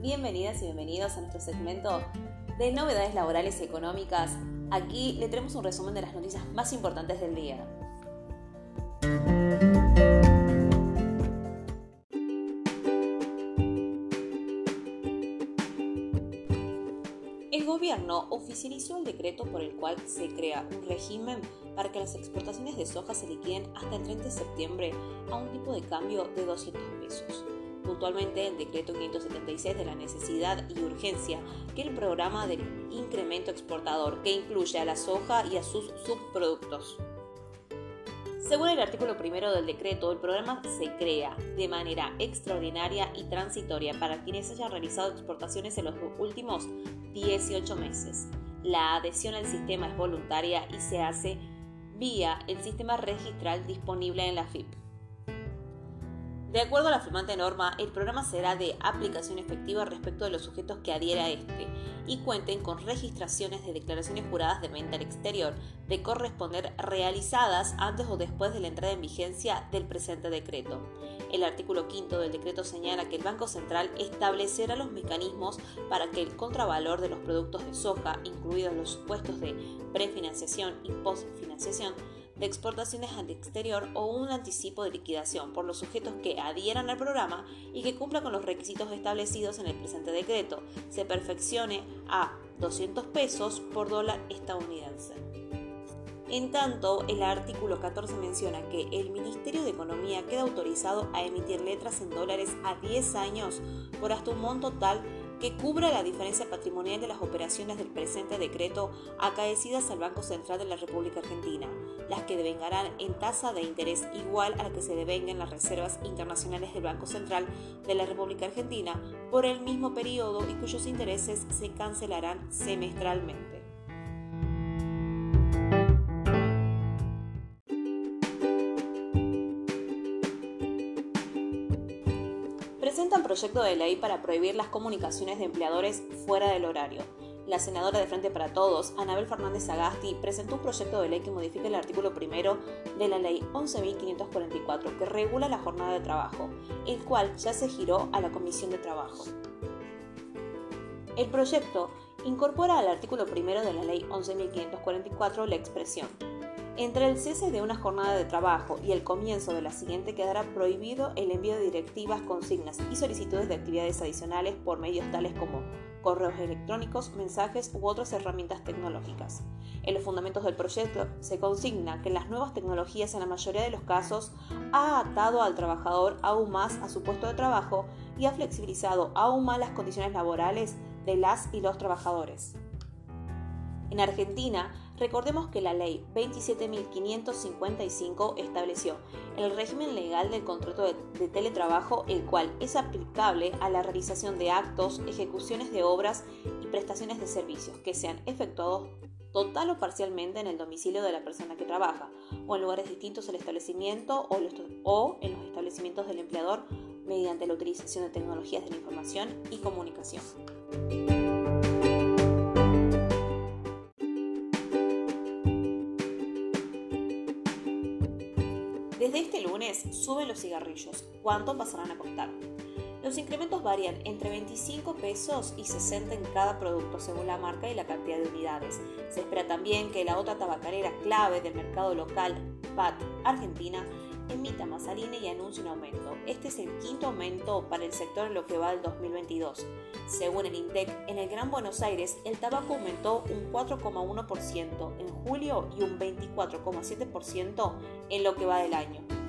bienvenidas y bienvenidos a nuestro segmento de novedades laborales y económicas. Aquí le tenemos un resumen de las noticias más importantes del día. El gobierno oficializó el decreto por el cual se crea un régimen para que las exportaciones de soja se liquiden hasta el 30 de septiembre a un tipo de cambio de 200 pesos puntualmente el decreto 576 de la necesidad y urgencia, que el programa del incremento exportador, que incluye a la soja y a sus subproductos. Según el artículo primero del decreto, el programa se crea de manera extraordinaria y transitoria para quienes hayan realizado exportaciones en los últimos 18 meses. La adhesión al sistema es voluntaria y se hace vía el sistema registral disponible en la FIP. De acuerdo a la firmante norma, el programa será de aplicación efectiva respecto de los sujetos que adhiera a este y cuenten con registraciones de declaraciones juradas de venta al exterior de corresponder realizadas antes o después de la entrada en vigencia del presente decreto. El artículo quinto del decreto señala que el Banco Central establecerá los mecanismos para que el contravalor de los productos de soja, incluidos los supuestos de prefinanciación y postfinanciación, de exportaciones al exterior o un anticipo de liquidación por los sujetos que adhieran al programa y que cumpla con los requisitos establecidos en el presente decreto, se perfeccione a 200 pesos por dólar estadounidense. En tanto, el artículo 14 menciona que el Ministerio de Economía queda autorizado a emitir letras en dólares a 10 años por hasta un monto tal que cubra la diferencia patrimonial de las operaciones del presente decreto acaecidas al Banco Central de la República Argentina, las que devengarán en tasa de interés igual a la que se devengan las reservas internacionales del Banco Central de la República Argentina por el mismo periodo y cuyos intereses se cancelarán semestralmente. Presentan proyecto de ley para prohibir las comunicaciones de empleadores fuera del horario. La senadora de Frente para Todos, Anabel Fernández Agasti, presentó un proyecto de ley que modifica el artículo primero de la ley 11.544 que regula la jornada de trabajo, el cual ya se giró a la Comisión de Trabajo. El proyecto incorpora al artículo primero de la ley 11.544 la expresión entre el cese de una jornada de trabajo y el comienzo de la siguiente quedará prohibido el envío de directivas, consignas y solicitudes de actividades adicionales por medios tales como correos electrónicos, mensajes u otras herramientas tecnológicas. En los fundamentos del proyecto se consigna que las nuevas tecnologías en la mayoría de los casos ha atado al trabajador aún más a su puesto de trabajo y ha flexibilizado aún más las condiciones laborales de las y los trabajadores. En Argentina, recordemos que la ley 27.555 estableció el régimen legal del contrato de, teletrabajo, el cual es aplicable a la realización de actos, ejecuciones de obras y prestaciones de servicios que sean efectuados total o parcialmente en el domicilio de la persona que trabaja, o en lugares distintos al establecimiento o, o en los establecimientos del empleador mediante la utilización de tecnologías de la información y comunicación. Desde este lunes suben los cigarrillos. ¿Cuánto pasarán a costar? Los incrementos varían entre 25 pesos y 60 en cada producto según la marca y la cantidad de unidades. Se espera también que la otra tabacalera clave del mercado local, PAT Argentina, emita Masaline y anuncie un aumento. Este es el quinto aumento para el sector en lo que va del 2022. Según el INTEC, en el Gran Buenos Aires el tabaco aumentó un 4,1% en julio y un 24,7% en lo que va del año.